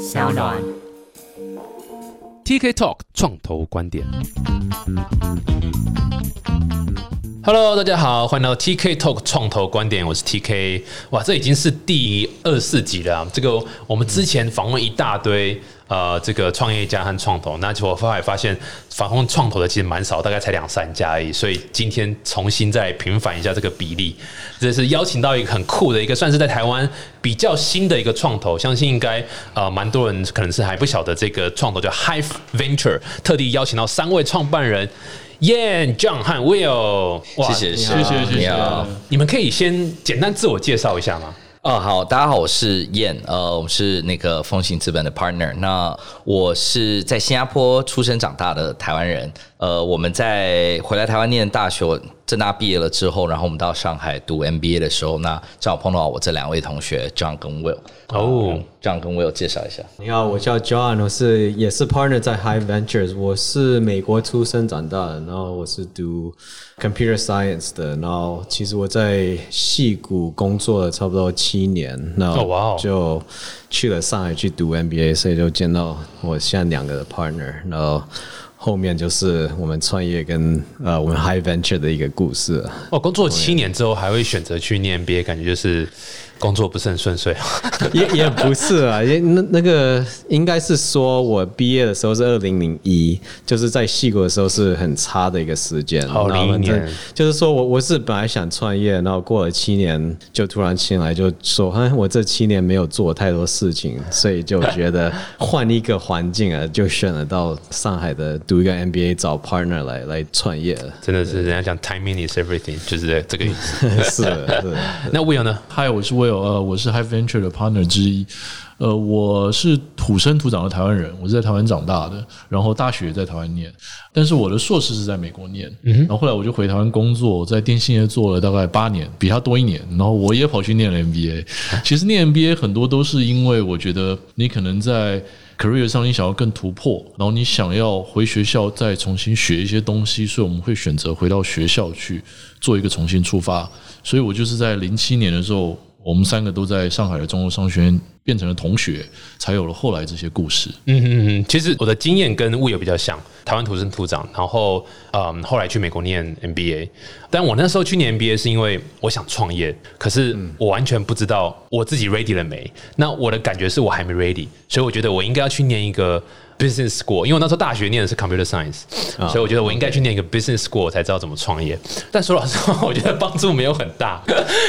小暖。TK Talk 创投观点。Hello，大家好，欢迎到 TK Talk 创投观点，我是 TK。哇，这已经是第二四集了啊、这个我们之前访问一大堆呃，这个创业家和创投，那我后来发现反控创投的其实蛮少，大概才两三家而已。所以今天重新再平反一下这个比例，这是邀请到一个很酷的一个，算是在台湾比较新的一个创投，相信应该呃蛮多人可能是还不晓得这个创投叫 Hive Venture，特地邀请到三位创办人。Yan、John 和 Will，哇谢谢，谢谢谢谢。你们可以先简单自我介绍一下吗？哦，好，大家好，我是燕，呃，我是那个风行资本的 partner。那我是在新加坡出生长大的台湾人，呃，我们在回来台湾念大学，正大毕业了之后，然后我们到上海读 MBA 的时候，那正好碰到我这两位同学 John 跟 Will。哦，John 跟 Will 介绍一下。你好，我叫 John，我是也是 partner 在 High Ventures，我是美国出生长大的，然后我是读 computer science 的，然后其实我在戏谷工作了差不多七年，然哦哇哦就去了上海去读 MBA，所以就见到我现在两个的 partner，然后后面就是我们创业跟呃我们 High Venture 的一个故事了。哦，工作七年之后还会选择去念 MBA，感觉就是工作不是很顺遂。也也不是啊，也那那个应该是说我毕业的时候是二零零一，就是在戏谷的时候是很差的一个时间。哦然后反正01年就是说我我是本来想创业，然后过了七年就突然进来就说，哎，我这七年没有做太多事情，所以就觉得换一个环境啊，就选了到上海的读一个 MBA 找 partner 来来创业了。真的是人家讲 timing is everything，就是这个意思。是的，是的。那 Will 呢？嗨，我是 Will，呃，我是 High Venture 的 partner 之一。呃，我是土生土长的台湾人，我是在台湾长大的，然后大学也在台湾念，但是我的硕士是在美国念，然后后来我就回台湾工作，在电信业做了大概八年，比他多一年，然后我也跑去念了 MBA。其实念 MBA 很多都是因为我觉得你可能在 career 上你想要更突破，然后你想要回学校再重新学一些东西，所以我们会选择回到学校去做一个重新出发。所以我就是在零七年的时候，我们三个都在上海的中国商学院变成了同学，才有了后来这些故事。嗯嗯嗯，其实我的经验跟物业比较像，台湾土生土长，然后嗯，后来去美国念 MBA。但我那时候去念 MBA 是因为我想创业，可是我完全不知道我自己 ready 了没。那我的感觉是我还没 ready，所以我觉得我应该要去念一个 business school，因为我那时候大学念的是 computer science，、所以我觉得我应该去念一个 business school 才知道怎么创业。但说老实话，我觉得帮助没有很大。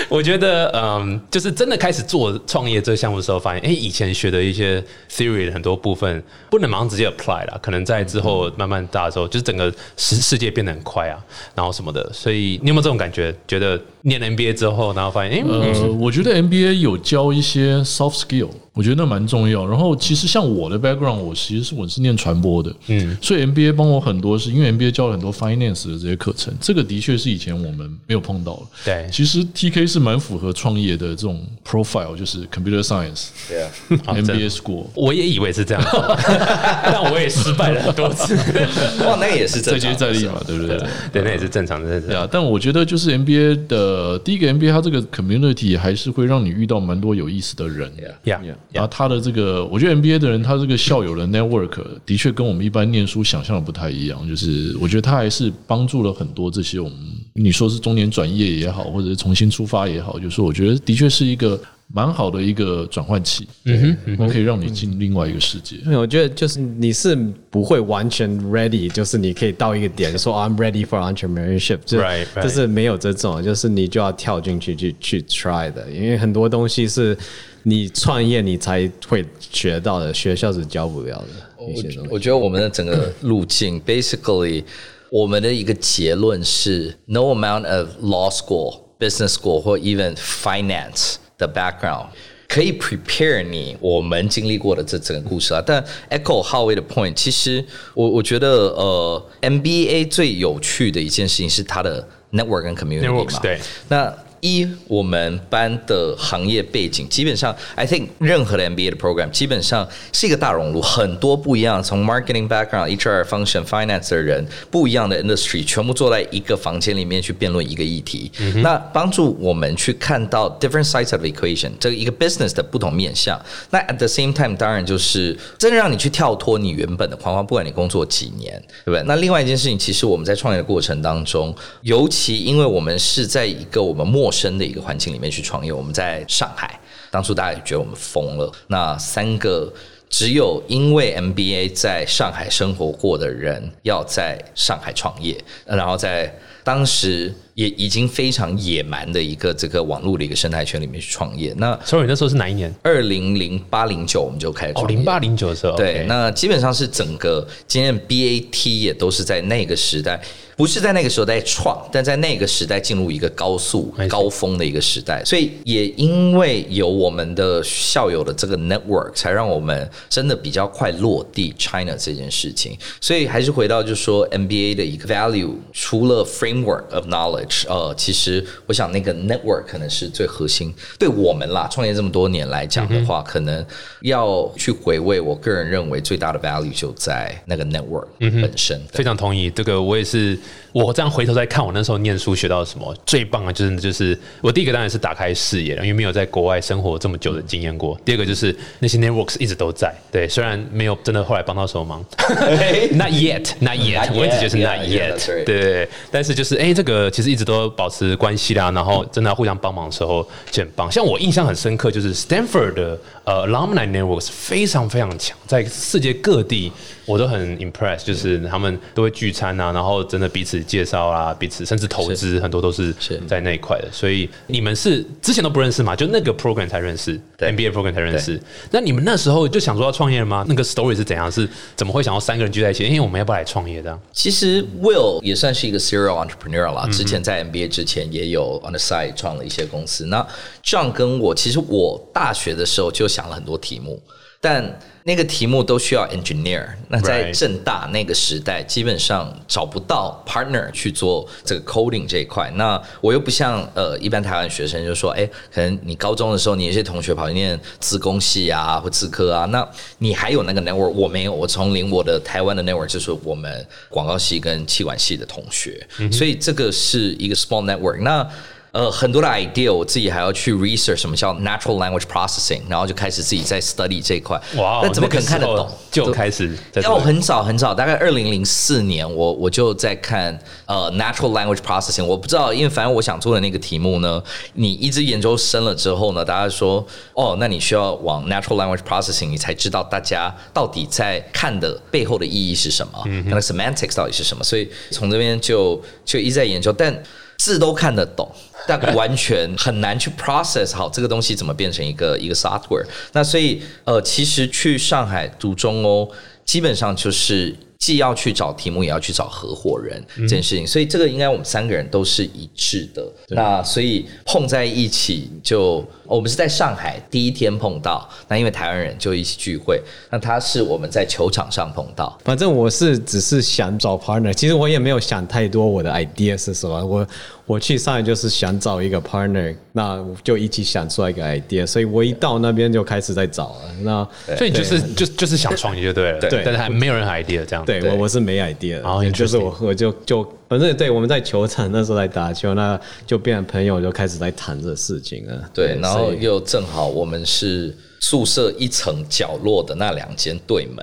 我觉得嗯，就是真的开始做创业这个项目的时候，发现哎、诶以前学的一些 theory 的很多部分不能马上直接 apply 啦，可能在之后慢慢大的时候，就是整个世世界变得很快啊，然后什么的。所以你有没有这种感觉？觉得念了 MBA 之后，然后发现哎、诶呃，我觉得 MBA 有教一些 soft skill，我觉得那蛮重要。然后其实像我的 background，我其实是我是念传播的，嗯，所以 MBA 帮我很多，是因为 MBA 教了很多 finance 的这些课程，这个的确是以前我们没有碰到的。对其实 TK 是蛮符合创业的这种 profile，就是 computer science 对啊，好真的 MBA school。我也以为是这样，但我也失败了很多次。哇，那个也是再接正常的再厉嘛，对不对？对，那也是正常的。对啊，但我觉得就是 MBA 的第一个 MBA，它这个 community 还是会让你遇到蛮多有意思的人。呀然后他的这个，我觉得 NBA 的人，他这个校友的 network 的确跟我们一般念书想象的不太一样。就是我觉得他还是帮助了很多这些我们，你说是中年转业也好，或者是重新出发也好，就是我觉得的确是一个蛮好的一个转换器，嗯哼，可以让你进另外一个世界。我觉得就是你是不会完全 ready，就是你可以到一个点说 I'm ready for entrepreneurship，就 Right, right. 就是没有这种，就是你就要跳进去去去 try 的，因为很多东西是你创业你才会学到的，学校是教不了的一些东西。我觉得我们的整个路径，basically，我们的一个结论是，no amount of law school、business school 或 even finance 的 background 可以 prepare 你我们经历过的这整个故事啊。但 echo 浩威的 point，其实我我觉得呃，MBA 最有趣的一件事情是它的 network 跟 community 嘛。对。那一我们班的行业背景，基本上 I think 任何的 MBA 的 program 基本上是一个大熔炉，很多不一样，从 marketing background、HR function、finance 的人，不一样的 industry，全部坐在一个房间里面去辩论一个议题。那帮助我们去看到 different sides of the equation，这个一个 business 的不同面向。那 at the same time，当然就是真的让你去跳脱你原本的框框，不管你工作几年，对不对？那另外一件事情，其实我们在创业的过程当中，尤其因为我们是在一个我们陌深的一个环境里面去创业，我们在上海，当初大家也觉得我们疯了。那三个只有因为 MBA 在上海生活过的人，要在上海创业，然后在当时也已经非常野蛮的一个这个网络的一个生态圈里面去创业。那 sorry，那时候是哪一年？二零零八零九我们就开始哦。零八零九的时候。对那基本上是整个今天 BAT 也都是在那个时代，不是在那个时候在创，但在那个时代进入一个高速高峰的一个时代，所以也因为有我们的校友的这个 network，才让我们真的比较快落地 China 这件事情。所以还是回到就是说 MBA 的一个 value，除了 framework of knowledge，呃，其实我想那个 network 可能是最核心。对我们啦，创业这么多年来讲的话，可能要去回味，我个人认为最大的 value 就在那个 network 本身。非常同意，这个我也是。我这样回头再看，我那时候念书学到什么最棒的，就是就是我第一个当然是打开视野了，因为没有在国外生活这么久的经验过。第二个就是那些 networks 一直都在，对，虽然没有真的后来帮到什么忙，not yet，not yet，Not 我一直觉得是 yet, not 对对。但是就是哎、这个其实一直都保持关系啦，然后真的要互相帮忙的时候就很棒。像我印象很深刻，就是 Stanford 的呃 alumni networks 非常非常强，在世界各地我都很 impressed，就是他们都会聚餐啊，然后真的彼此介绍啊，彼此甚至投资很多都是是在那一块的。所以你们是之前都不认识嘛？就那个 program 才认识对，MBA program 才认识。那你们那时候就想说要创业了吗？那个 story 是怎样？是怎么会想要三个人聚在一起？因为我们要不要来创业这样？其实 Will 也算是一个 serial entrepreneur 啦，之前在 MBA 之前也有 on the side 创了一些公司。那这样跟我，其实我大学的时候就想了很多题目，但那个题目都需要 engineer。那在正大那个时代，基本上找不到 partner 去做这个 coding 这一块。那我又不像呃一般台湾学生，就说，哎，可能你高中的时候，你有些同学跑去念自工系啊或自科啊，那你还有那个 network，我没有，我从零我的台湾的 network 就是我们广告系跟气管系的同学，所以这个是一个 small network。那呃，很多的 idea 我自己还要去 research 什么叫 natural language processing，然后就开始自己在 study 这一块。哇哦，那怎么可能看得懂？就开始在要很早很早，大概二零零四年，我我就在看呃 natural language processing。我不知道，因为反正我想做的那个题目呢，你一直研究深了之后呢，大家说哦，那你需要往 natural language processing，你才知道大家到底在看的背后的意义是什么，那个 semantics 到底是什么。所以从这边就就一直在研究，但字都看得懂。但完全很难去 process 好这个东西怎么变成一个一个 software。那所以呃，其实去上海读中欧，基本上就是既要去找题目，也要去找合伙人这件事情。所以这个应该我们三个人都是一致的。那所以碰在一起就，我们是在上海第一天碰到，那因为台湾人就一起聚会。那他是我们在球场上碰到，反正我是只是想找 partner，其实我也没有想太多我的 idea 是什么。我我去上海就是想找一个 partner，那我就一起想出来一个 idea，所以我一到那边就开始在找了。那所以你就是就就是想创业就对了，对但是还没有任何 idea 这样。对我我是没 idea，然后就是我我就就反正对我们在球场那时候在打球，那就变成朋友，就开始在谈这事情了。对，然后又正好我们是宿舍一层角落的那两间对门，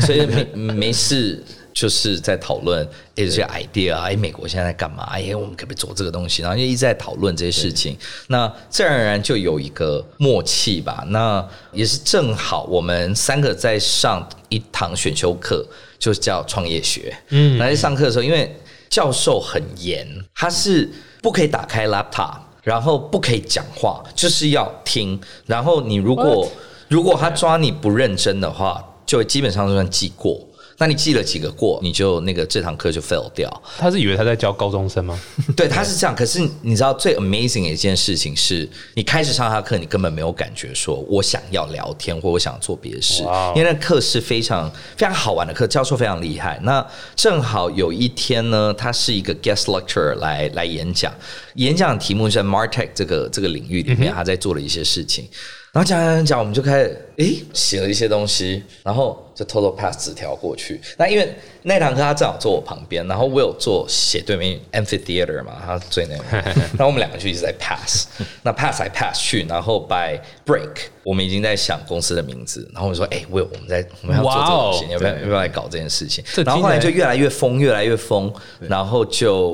所以没没事就是在讨论哎这些 idea 啊，哎美国现在在干嘛？哎我们可不可以做这个东西？然后就一直在讨论这些事情，那自然而然就有一个默契吧。那也是正好我们三个在上一堂选修课，就叫创业学。嗯，那在上课的时候，因为教授很严，他是不可以打开 laptop，然后不可以讲话，就是要听。然后你如果如果他抓你不认真的话，就基本上就算记过。那你记了几个过，你就那个这堂课就 fail 掉。他是以为他在教高中生吗？对，他是这样。可是你知道最 amazing 的一件事情是，你开始上他课，你根本没有感觉说我想要聊天或我想做别的事因为那课是非常非常好玩的课，教授非常厉害。那正好有一天呢，他是一个 guest lecturer 来来演讲，演讲题目是在 Martech 这个这个领域里面，他在做的一些事情。然后讲讲讲讲，我们就开始诶写了一些东西，然后就偷偷 pass 纸条过去。那因为那堂课他正好坐我旁边，然后我有坐斜对面 amphitheater 嘛，他最那边，然后我们两个就一直在 pass，那 pass 来 pass 去，然后 by break 我们已经在想公司的名字，然后我说哎，我有我们在我们要做这个东西，哇哦你要不要要不要来搞这件事情？然后后来就越来越疯，越来越疯，然后就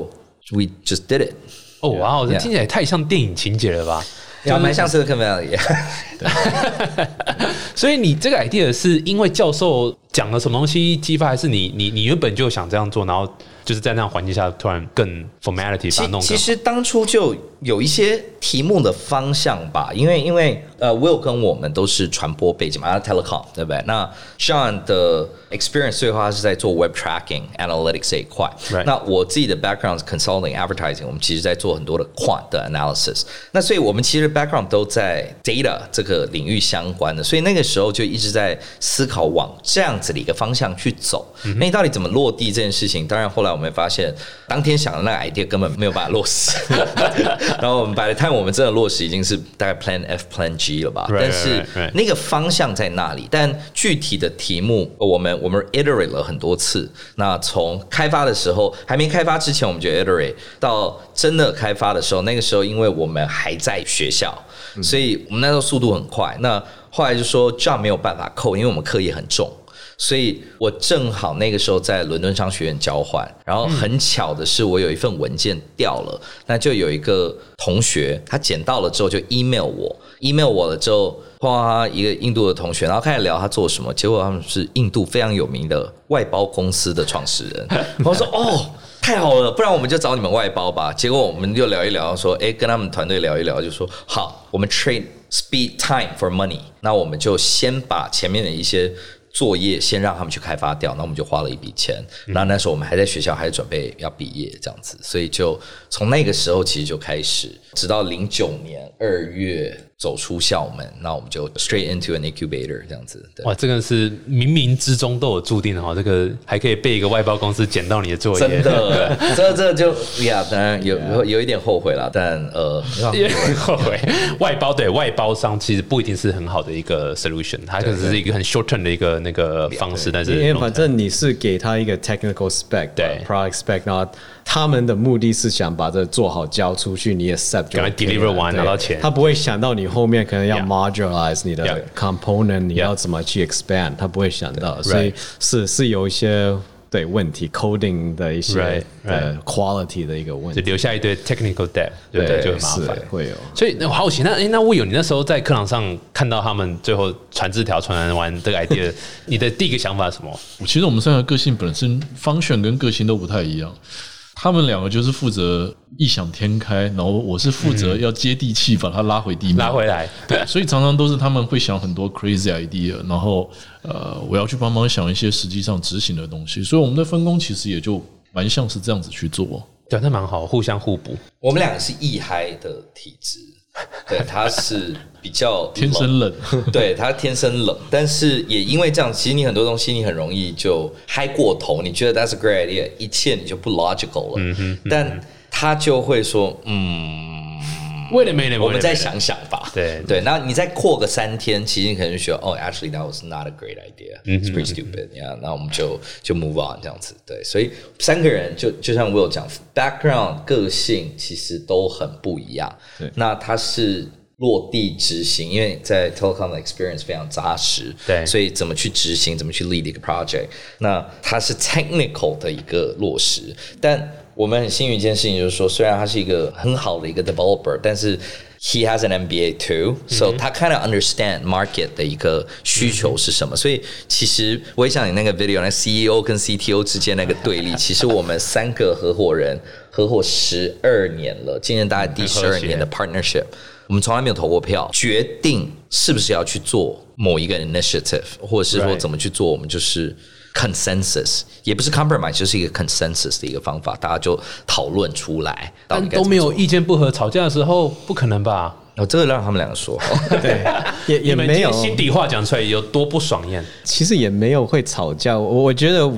we just did it。哦，哇哦，这听起来太像电影情节了吧？呀，蛮像 Silicon Valley，所以你这个 idea 是因为教授讲了什么东西激发，还是你你你原本就想这样做，然后就是在那样环境下突然更 formality 把它弄其实当初就有一些题目的方向吧，因为因为呃，Will 跟我们都是传播背景嘛，他 telecom 对不对？那 Sean 的 experience 最后他是在做 web tracking analytics 这一块。那我自己的 background 是 consulting advertising，我们其实在做很多的 quant 的 analysis。那所以我们其实 background 都在 data 这个领域相关的，所以那个时候就一直在思考往这样子的一个方向去走。那你到底怎么落地这件事情？当然后来我们发现，当天想的那个 idea 根本没有办法落实。然后我们 by the time 我们真的落实，已经是大概 Plan F、Plan G 了吧但是.那个方向在那里，但具体的题目我们我们 iterate 了很多次。那从开发的时候还没开发之前，我们就 iterate 到真的开发的时候，那个时候因为我们还在学校，所以我们那时候速度很快。那后来就说 job 没有办法扣，因为我们课业很重。所以我正好那个时候在伦敦商学院交换，然后很巧的是，我有一份文件掉了，那就有一个同学他捡到了之后就 email 我，email 我了之后，哗，一个印度的同学，然后开始聊他做什么，结果他们是印度非常有名的外包公司的创始人，我说哦。太好了，不然我们就找你们外包吧。结果我们就聊一聊，说，哎，跟他们团队聊一聊，就说好，我们 trade speed time for money。那我们就先把前面的一些作业先让他们去开发掉，那我们就花了一笔钱。然后那时候我们还在学校，还准备要毕业这样子，所以就从那个时候其实就开始，直到零九年二月走出校门，那我们就 straight into an incubator 这样子。对哇，这个是冥冥之中都有注定的哈，这个还可以被一个外包公司捡到你的作业，真的，这这就呀，当然有有有一点后悔了，但呃，后悔。外包对外包商其实不一定是很好的一个 solution，它可能只是一个很 short term 的一个那个方式，但是因为反正你是给他一个 technical spec，对 product spec，然后他们的目的是想把这做好交出去，你 accept 就赶快 deliver 完拿到钱他不会想到你后面可能要 modularize 你的 component，你要怎么去 expand，他不会想到，所以是是有一些对问题 coding 的一些 Right, 呃 quality 的一个问就题，留下一堆 technical debt，对不对？就很麻烦。会有。所以那我好奇，那诶那魏友，你那时候在课堂上看到他们最后传字条传完这个 idea，你的第一个想法是什么？其实我们三个个性本身 function 跟个性都不太一样。他们两个就是负责异想天开，然后我是负责要接地气，把它拉回地面，拉回来，对，所以常常都是他们会想很多 crazy idea，然后呃，我要去帮忙想一些实际上执行的东西，所以我们的分工其实也就蛮像是这样子去做。对，那蛮好，互相互补。我们两个是易嗨的体质，对，他是比较天生冷，对他天生冷，但是也因为这样，其实你很多东西你很容易就嗨过头，你觉得 that's a great idea，一切你就不 logical 了，嗯但他就会说，嗯。为了没了，我们再想想吧。对对，那你再扩个三天，其实你可能就觉得，哦，actually that was not a great idea. 嗯 pretty stupid. Yeah，那我们就就 move on 这样子。对，所以三个人就就像我有讲，background 个性其实都很不一样。对那他是。落地执行，因为在 telecom 的 experience 非常扎实，对所以怎么去执行，怎么去 lead 一个 project，那它是 technical 的一个落实。但我们很幸运一件事情就是说，虽然他是一个很好的一个 developer，但是 he has an MBA too，so、他 kind of understand market 的一个需求是什么。所以其实我也想你那个 video，那 CEO 跟 CTO 之间那个对立，其实我们三个合伙人合伙十二年了，今年大概第十二年的 partnership。我们从来没有投过票，决定是不是要去做某一个 initiative，或者是说怎么去做，我们就是 consensus，也不是 compromise，就是一个 consensus 的一个方法，大家就讨论出来，但。都没有意见不合，吵架的时候不可能吧？哦，这个让他们两个说。对，也也没有心底话讲出来有多不爽厌？其实也没有会吵架。我我觉得，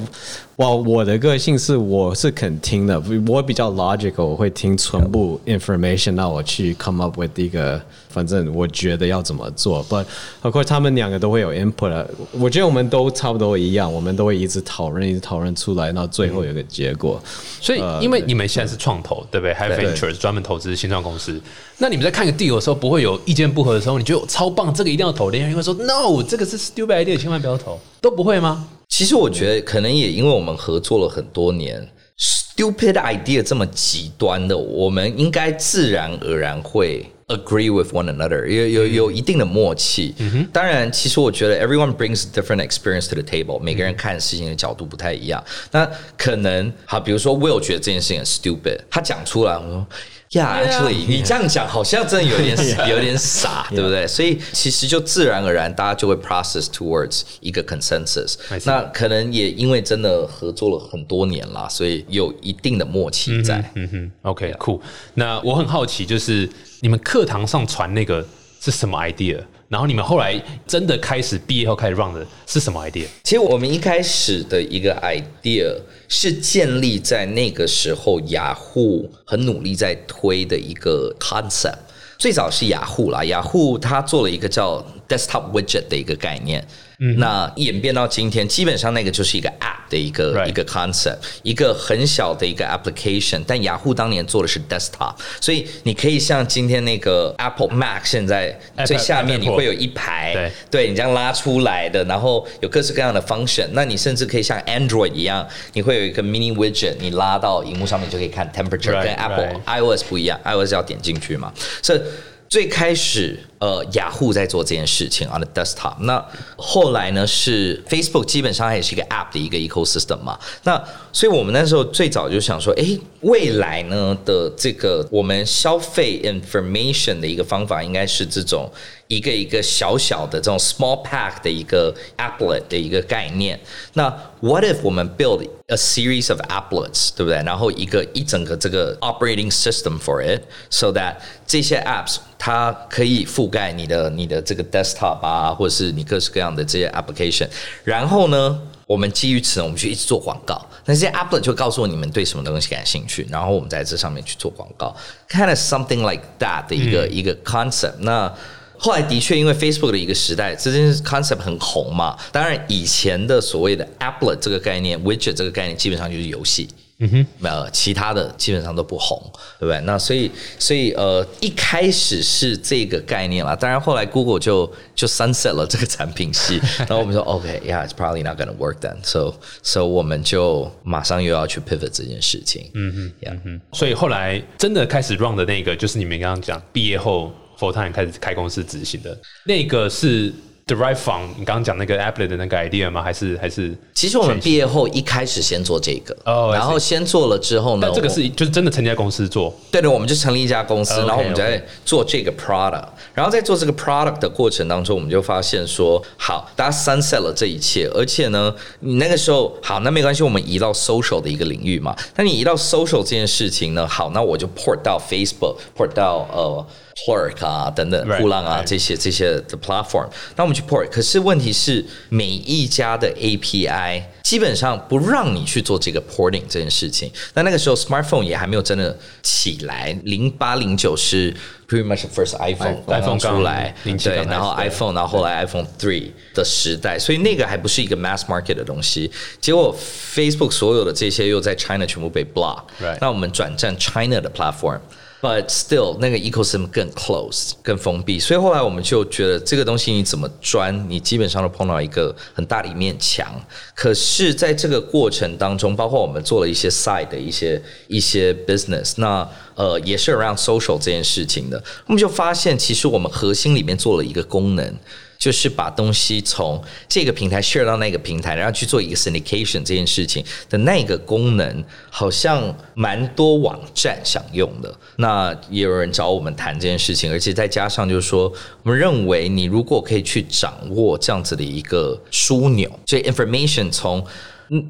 哇，我的个性是我是肯听的，我比较 logical，我会听全部 information，那我去 come up with 一个，反正我觉得要怎么做。But of course，他们两个都会有 input 啊。我觉得我们都差不多一样，我们都会一直讨论，一直讨论出来，到最后有个结果。所以，因为你们现在是创投，对不对？Have 对 Ventures 专门投资新创公司。那你们在看一个 deal 的时候，不会有意见不合的时候，你觉得超棒，这个一定要投，另外一个会说 No，这个是 stupid idea，千万不要投，都不会吗？其实我觉得可能也因为我们合作了很多年，stupid idea 这么极端的，我们应该自然而然会 agree with one another，有有有一定的默契。当然，其实我觉得 everyone brings different experience to the table，每个人看事情的角度不太一样。那可能好，比如说 Will 觉得这件事情很 stupid，他讲出来，我说。Yeah, actually，你这样讲好像真的有点 有点傻，对不对？所以其实就自然而然，大家就会 process towards 一个 consensus。那可能也因为真的合作了很多年啦，所以有一定的默契在。嗯哼，OK，酷。那我很好奇，就是你们课堂上传那个是什么 idea？然后你们后来真的开始毕业后开始 run 的是什么 idea？其实我们一开始的一个 idea 是建立在那个时候雅虎很努力在推的一个 concept。最早是雅虎啦，雅虎它做了一个叫 desktop widget 的一个概念。嗯那演变到今天，基本上那个就是一个 app 的一个一个 concept，一个很小的一个 application。但雅虎当年做的是 desktop，所以你可以像今天那个 Apple Mac 现在最下面你会有一排，对对你这样拉出来的，然后有各式各样的 function。那你甚至可以像 Android 一样，你会有一个 mini widget，你拉到荧幕上面就可以看 temperature，Right, 跟 Apple iOS 不一样，iOS 要点进去嘛。所以最开始，呃，雅虎在做这件事情 on the desktop。那后来呢，是 Facebook 基本上也是一个 app 的一个 ecosystem 嘛。那所以我们那时候最早就想说，诶，未来呢的这个我们消费 information 的一个方法，应该是这种一个一个小小的这种 small pack 的一个 applet 的一个概念。那 what if 我们 build a series of applets，对不对？然后一个一整个这个 operating system for it，so that 这些 apps 它可以覆盖你的你的这个 desktop 啊，或者是你各式各样的这些 application。然后呢，我们基于此呢，我们去一直做广告。那这些 applet 就告诉我你们对什么东西感兴趣，然后我们在这上面去做广告，kind of something like that 的一个、一个 concept。那后来的确，因为 Facebook 的一个时代，这件 concept 很红嘛。当然，以前的所谓的 applet 这个概念，widget 这个概念，基本上就是游戏。嗯哼，呃，其他的基本上都不红，对不对？那所以，所以呃，一开始是这个概念啦。当然，后来 Google 就就 sunset 了这个产品系，然后我们说 OK，yeah，it's probably not gonna work then。So so 我们就马上又要去 pivot 这件事情。嗯哼，yeah。所以后来真的开始 run 的那个，就是你们刚刚讲毕业后 full time 开始开公司执行的那个是 derive from 你刚刚讲那个 applet 的那个 idea 吗？还是还是？其实我们毕业后一开始先做这个，然后先做了之后呢，但这个是就是真的成立公司做，对对，我们就成立一家公司然后我们在做这个 product，然后在做这个 product 的过程当中，我们就发现说，好，大家 sunset 了这一切，而且呢，你那个时候好，那没关系，我们移到 social 的一个领域嘛。那你移到 social 这件事情呢，好，那我就 port 到 Facebook，port 到呃。Plurk 啊，等等呼浪啊这些这些的 platform，那我们去 port。可是问题是，每一家的 API 基本上不让你去做这个 porting 这件事情。那那个时候 smartphone 也还没有真的起来，零八零九是 pretty much first iPhone 刚 iPhone 刚出来，对，然后 iPhone，然后后来 iPhone three 的时代，所以那个还不是一个 mass market 的东西。结果 Facebook 所有的这些又在 China 全部被 block，Right 那我们转战 China 的 platform。But still，那个 ecosystem 更 close、更封闭，所以后来我们就觉得这个东西你怎么钻，你基本上都碰到一个很大的一面墙。可是，在这个过程当中，包括我们做了一些 side 的一些一些 business，那呃也是 around social 这件事情的，我们就发现其实我们核心里面做了一个功能。就是把东西从这个平台 share 到那个平台，然后去做一个 syndication 这件事情的那个功能，好像蛮多网站想用的。那也有人找我们谈这件事情，而且再加上就是说，我们认为你如果可以去掌握这样子的一个枢纽，所以 information 从，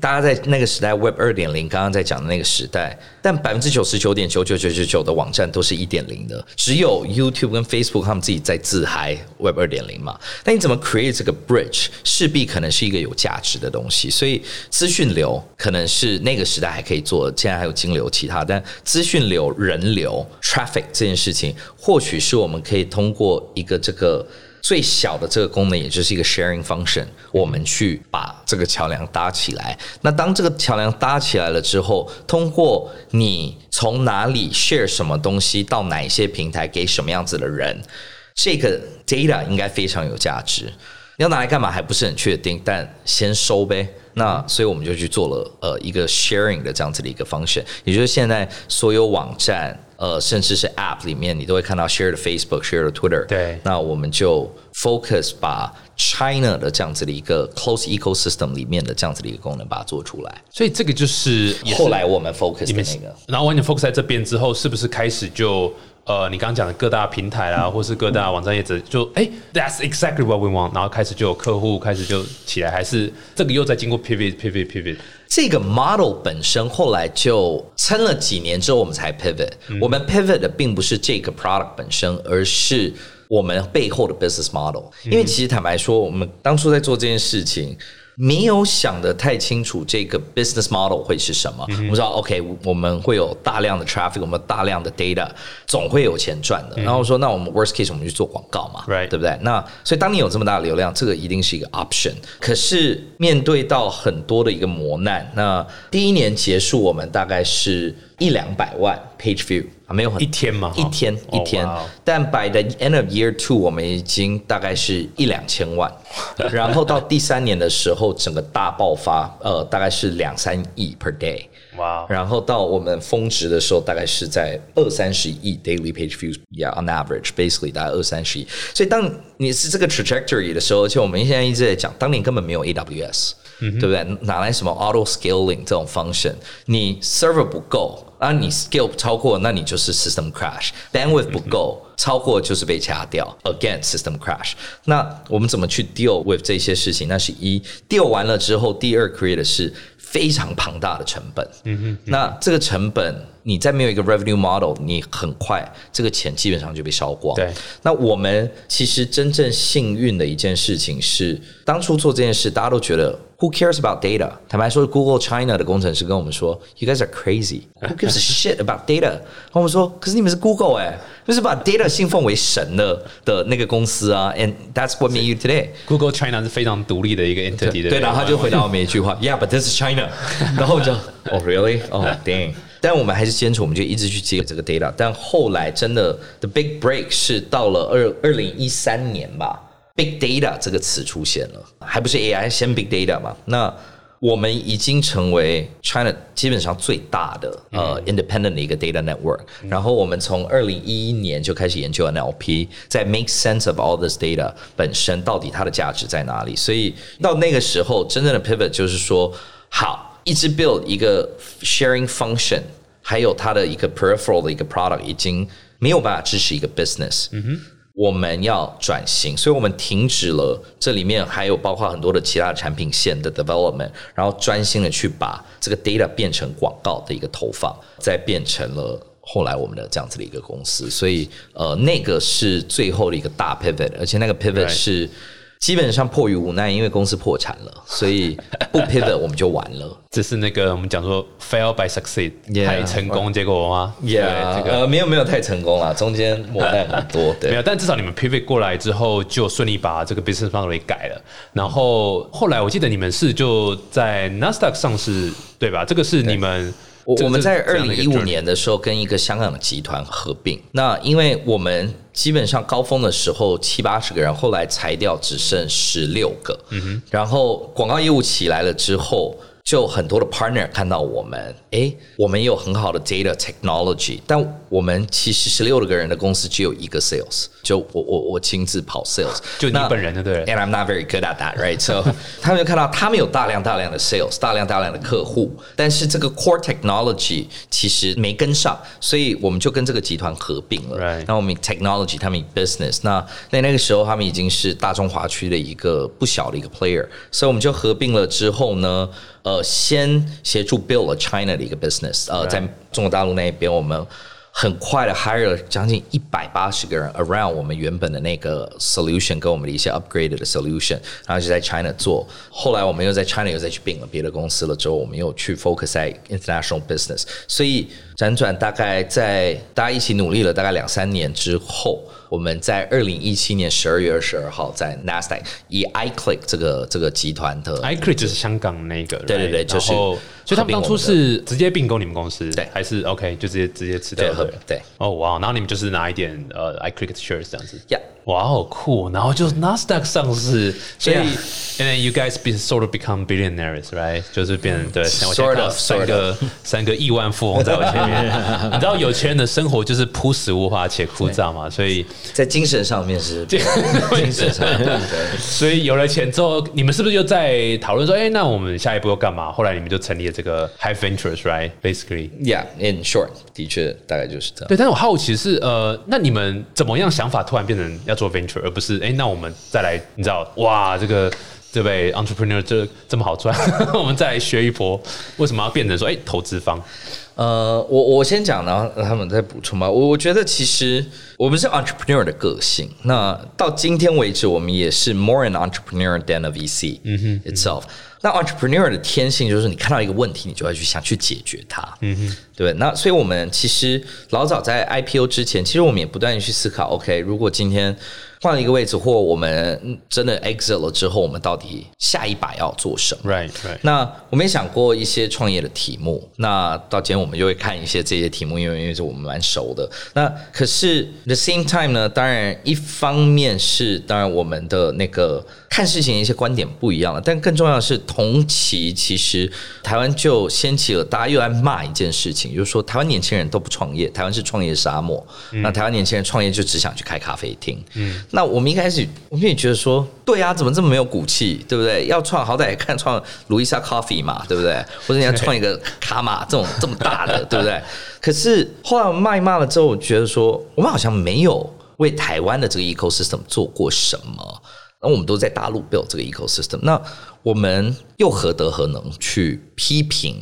大家在那个时代，Web 二点零，刚刚在讲的那个时代，但百分之九十九点九九九九九的网站都是一点零的，只有 YouTube 跟 Facebook 他们自己在自嗨 Web 二点零嘛。但你怎么 create 这个 bridge，势必可能是一个有价值的东西。所以资讯流可能是那个时代还可以做，现在还有金流其他，但资讯流、人流、traffic 这件事情，或许是我们可以通过一个这个。最小的这个功能，也就是一个 sharing function，我们去把这个桥梁搭起来。那当这个桥梁搭起来了之后，通过你从哪里 share 什么东西到哪一些平台给什么样子的人，这个 data 应该非常有价值。要拿来干嘛还不是很确定，但先收呗。那所以我们就去做了呃一个 sharing 的这样子的一个 function，也就是现在所有网站。呃，甚至是 App 里面，你都会看到 Share 的 Facebook、Share 的 Twitter。对，那我们就 focus 把 China 的这样子的一个 close ecosystem 里面的这样子的一个功能，把它做出来。所以这个就是后来我们 focus 的那个。然后完全 focus 在这边之后，是不是开始就？呃，你刚刚讲的各大平台啦，或是各大网站业者，就哎，That's exactly what we want。然后开始就有客户开始就起来，还是这个又在经过 pivot，pivot，pivot。这个 model 本身后来就撑了几年之后，我们才 pivot。我们 pivot 的并不是这个 product 本身，而是我们背后的 business model。因为其实坦白说，我们当初在做这件事情。没有想的太清楚，这个 business model 会是什么？我们知道，OK，我们会有大量的 traffic，我们大量的 data，总会有钱赚的。然后说，那我们 worst case 我们去做广告嘛，对不对？那所以当你有这么大的流量，这个一定是一个 option。可是面对到很多的一个磨难，那第一年结束，我们大概是一两百万 page view。没有很一天嘛，一天一天，但 by the end of year two，我们已经大概是一两千万，然后到第三年的时候，整个大爆发，呃，大概是两三亿 per day，哇，然后到我们峰值的时候，大概是在二三十亿 daily page views，yeah on average，basically 大概二三十亿，所以当你是这个 trajectory 的时候，而且我们现在一直在讲，当年根本没有 AWS。对不对？哪来什么 auto scaling 这种 function？你 server 不够，啊，你 scale 超过，那你就是 system crash。bandwidth 不够，超过就是被掐掉，again system crash。那我们怎么去 deal with 这些事情？那是一 deal 完了之后，第二 create 的是非常庞大的成本。嗯哼，那这个成本。你再没有一个 revenue model，你很快这个钱基本上就被烧光。对，那我们其实真正幸运的一件事情是，当初做这件事，大家都觉得 Who cares about data？坦白说，Google China 的工程师跟我们说，You guys are crazy. Who gives a shit about data？我们说，可是你们是 Google 哎，就是把 data 信奉为神的的那个公司啊。And that's what made you today. Google China 是非常独立的一个 entity 的。对，然后他就回答我们一句话，Yeah，but this is China。然后就，Oh really？Oh dang。但我们还是坚持，我们就一直去接这个 data。但后来真的 the big break 是到了二二零一三年吧 ，big data 这个词出现了，还不是 AI 先 big data 嘛？那我们已经成为 China 基本上最大的呃 independent 的一个 data network。然后我们从二零一一年就开始研究 NLP，在 make sense of all this data 本身到底它的价值在哪里。所以到那个时候，真正的 pivot 就是说好。一直 build 一个 sharing function，还有它的一个 peripheral 的一个 product 已经没有办法支持一个 business。嗯哼，我们要转型，所以我们停止了这里面还有包括很多的其他产品线的 development，然后专心的去把这个 data 变成广告的一个投放，再变成了后来我们的这样子的一个公司。所以呃，那个是最后的一个大 pivot，而且那个 pivot 是。基本上迫于无奈，因为公司破产了，所以不 pivot 我们就完了。这是那个我们讲说 fail by succeed 太成功结果吗？Yeah，这个呃没有没有太成功了，中间磨难很多。没有，但至少你们 pivot 过来之后，就顺利把这个 business model 给改了。然后后来我记得你们是就在 Nasdaq 上市，对吧？这个是你们。我我们在二零一五年的时候跟一个香港的集团合并，那因为我们基本上高峰的时候七八十个人，后来裁掉只剩十六个，嗯哼，然后广告业务起来了之后。就很多的 partner 看到我们，哎，我们有很好的 data technology，但我们其实十六个人的公司只有一个 sales，就我我我亲自跑 sales，就你本人的对 And I'm not very good at that, right? So 他们就看到他们有大量大量的 sales，大量大量的客户，但是这个 core technology 其实没跟上，所以我们就跟这个集团合并了。Right 那我们 technology，他们 business，那在那个时候他们已经是大中华区的一个不小的一个 player，所以我们就合并了之后呢，呃，先协助 build 了 China 的一个 business，呃，在中国大陆那边我们。很快的 hire 了将近一百八十个人 around 我们原本的那个 solution 跟我们的一些 upgraded 的 solution，然后就在 China 做。后来我们又在 China 又再去并了别的公司了之后，我们又去 focus 在 international business。所以辗转大概在大家一起努力了大概两三年之后，我们在二零一七年十二月二十二号在 NASDAQ 以 iClick 这个这个集团的 iClick 就是香港那个，对对对就是然后所以他们当初是直接并购你们公司，对。还是 OK 就直接直接吃掉对合对对。哦哇，然后你们就是拿一点呃 iClick 的 shares 这样子。Yeah 哇好酷，然后就 Nasdaq 上市，所以 Yeah and then you guys be sort of become billionaires，right？就是变成对，我现在 Sort of, 三个三个亿万富翁在我前面，你知道有钱人的生活就是朴实无华且枯燥嘛，所以在精神上面是 精神上面对。所以有了钱之后，你们是不是就在讨论说，哎、那我们下一步要干嘛？后来你们就成立了这个 High Ventures，right？Basically，Yeah, in short，的确大概就是这样。对。但是我好奇是，呃，那你们怎么样想法突然变成要做 venture，而不是哎、那我们再来，你知道，哇，这个这位 entrepreneur 这这么好赚，我们再来学一波，为什么要变成说，哎、投资方？呃，我我先讲，然后他们再补充吧。我我觉得其实我们是 entrepreneur 的个性，那到今天为止，我们也是 more an entrepreneur than a VC itself。那 entrepreneur 的天性就是你看到一个问题，你就要去想去解决它，嗯哼，对？那所以我们其实老早在 IPO 之前，其实我们也不断地去思考，OK，如果今天换了一个位置，或我们真的 exit 了之后，我们到底下一把要做什么？Right, right. 那我们也想过一些创业的题目，那到今天我们就会看一些这些题目，因为因为是我们蛮熟的。那可是 the same time 呢，当然一方面是当然我们的那个看事情的一些观点不一样了，但更重要的是同期其实台湾就掀起了大家又在骂一件事情，就是说台湾年轻人都不创业，台湾是创业沙漠。那台湾年轻人创业就只想去开咖啡厅。嗯，那我们一开始我们也觉得说，对啊，怎么这么没有骨气，对不对？要创好歹也看创卢易莎 Coffee 嘛，对不对？或者你要创一个卡玛 这种这么大的，对不对？可是后来我们骂一骂了之后，我觉得说，我们好像没有为台湾的这个 ecosystem 做过什么。那我们都在大陆 build 这个 ecosystem，那我们又何德何能去批评？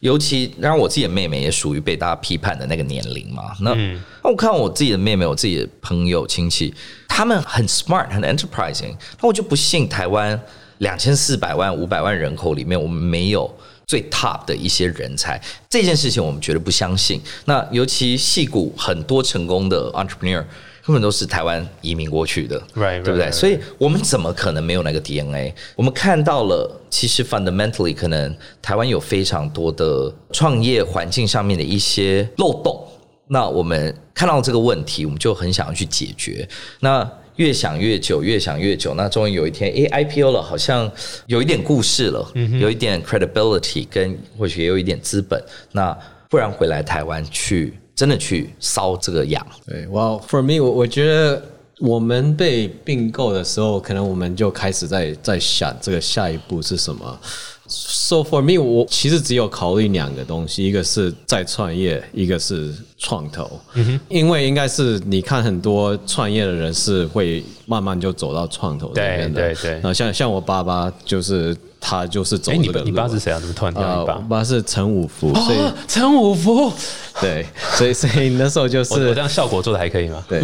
尤其当然我自己的妹妹也属于被大家批判的那个年龄嘛。那那我看我自己的妹妹，我自己的朋友亲戚，他们很 smart，很 enterprising，那我就不信台湾两千四百万、五百万人口里面，我们没有。最 top 的一些人才，这件事情我们绝对不相信。那尤其戏骨很多成功的 entrepreneur，根本都是台湾移民过去的 Right, 对不对 right, right. 所以我们怎么可能没有那个 DNA？我们看到了，其实 fundamentally 可能台湾有非常多的创业环境上面的一些漏洞。那我们看到这个问题，我们就很想要去解决。那越想越久，越想越久，那终于有一天，诶 i p o 了，好像有一点故事了，有一点 credibility，跟或许也有一点资本。那不然回来台湾去，真的去烧这个氧。对，Well for me，我我觉得我们被并购的时候，可能我们就开始在在想这个下一步是什么。So for me，我其实只有考虑两个东西，一个是再创业，一个是创投。嗯、因为应该是你看很多创业的人是会慢慢就走到创投这边的。对对对然后像像我爸爸就是他就是走这个路。你爸是谁啊？怎么突然叫你爸？爸是陈五福，所以哦，陈五福，对，所以 所以那时候就是我我这样效果做的还可以吗？对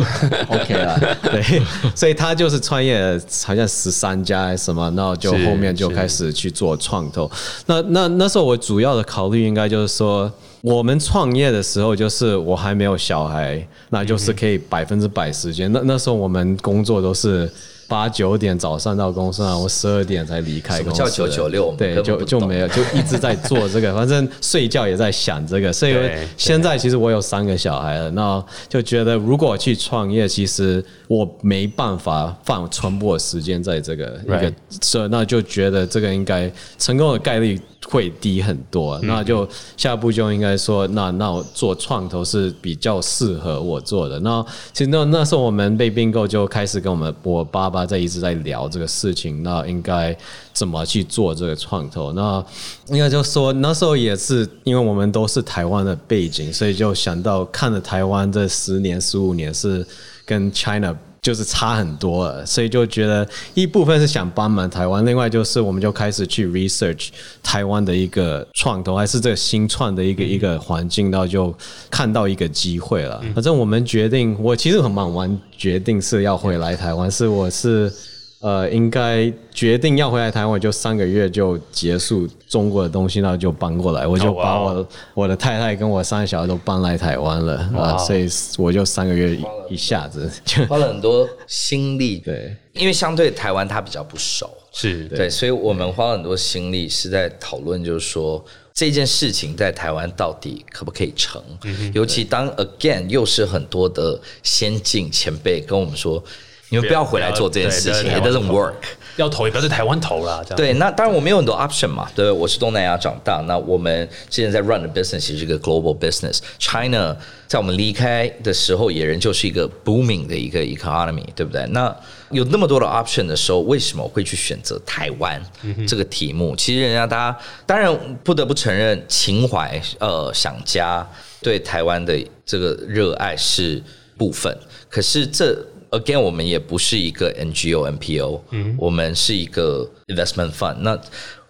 ，OK 啦，对，所以他就是创业好像十三家还是什么，然后就后面就开始去做创投。那那那时候我主要的考虑应该就是说，我们创业的时候就是我还没有小孩，那就是可以百分之百时间。那那时候我们工作都是。八九点早上到公司啊，我十二点才离开公司。叫九九六对，就就没有，就一直在做这个，反正睡觉也在想这个。所以现在其实我有三个小孩了，那就觉得如果去创业，其实我没办法放全部的时间在这个一个 Right，这，那就觉得这个应该成功的概率会低很多。那就下一步就应该说，那那我做创投是比较适合我做的。那其实那那时候我们被并购就开始跟我们我爸爸在一直在聊这个事情，那应该怎么去做这个创投？那应该就说那时候也是因为我们都是台湾的背景，所以就想到看了台湾这十年十五年是跟 China 就是差很多了，所以就觉得一部分是想帮忙台湾，另外就是我们就开始去 research 台湾的一个创投，还是这个新创的一个一个环境，然后就看到一个机会了。反正我们决定，我其实很蛮完决定是要回来台湾，是我是。呃，应该决定要回来台湾，我就三个月就结束中国的东西，然后就搬过来，我就把哇我、我的太太跟我三个小孩都搬来台湾了啊、所以我就三个月一一下子就花了很多心力，对，因为相对台湾他比较不熟，是对，所以我们花了很多心力是在讨论，就是说这件事情在台湾到底可不可以成？尤其当 again 又是很多的先进前辈跟我们说，你们不要回来做这件事情对对，it doesn't work。要投也不要在台湾投啦，这样对，那当然我们有很多 option 嘛，对，我是东南亚长大，那我们现在在 run 的 business 其实是一个 global business。China 在我们离开的时候，也仍旧是一个 booming 的一个 economy，对不对？那有那么多的 option 的时候，为什么会去选择台湾这个题目？其实人家大家当然不得不承认，情怀呃想家对台湾的这个热爱是部分，可是这 again，我们也不是一个 NGO、NPO，嗯，我们是一个 investment fund。那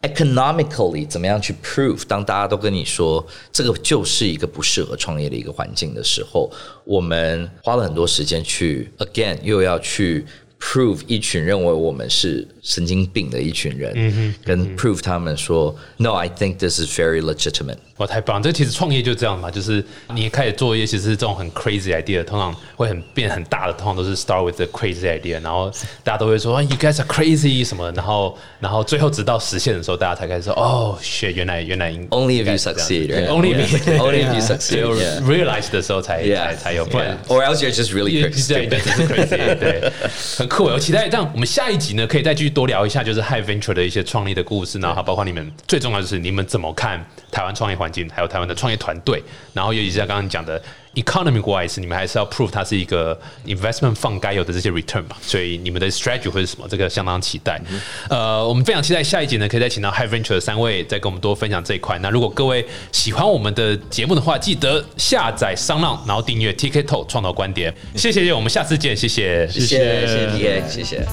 economically 怎么样去 prove？当大家都跟你说这个就是一个不适合创业的一个环境的时候，我们花了很多时间去 again 又要去 prove 一群认为我们是神经病的一群人，跟 prove 他们说 No，I think this is very legitimate。哇，太棒！这其实创业就这样嘛，就是你开始做一些其实这种很 crazy idea，通常会很变很大的，通常都是 start with the crazy idea，然后大家都会说啊 you guys are crazy 什么的，然后然后最后直到实现的时候，大家才开始说哦，shit，原来原来应 Only if 应该 you 是这样 succeed, 对 right? only if you Only if you 只 succeed. 有 yeah. realize 的时候才才 Yeah, 才有，不然 yeah. Or else you're just really 对 crazy. 对，对，这是 crazy，对，很 酷。我期待这样，我们下一集呢，可以再继续多聊一下，就是 High Venture 的一些创立的故事，然后包括你们最重要的是你们怎么看台湾创业环境，还有台湾的创业团队，然后尤其是像刚刚讲的 economic wise，你们还是要 prove 它是一个 investment fund 该有的这些 return 吧，所以你们的 strategy 会是什么？这个相当期待。呃，我们非常期待下一集呢，可以再请到 High Venture 的三位再跟我们多分享这一块。那如果各位喜欢我们的节目的话，记得下载商浪，然后订阅 TK Talk 创造观点。谢谢，我们下次见，谢谢，谢谢谢谢 DA，谢谢。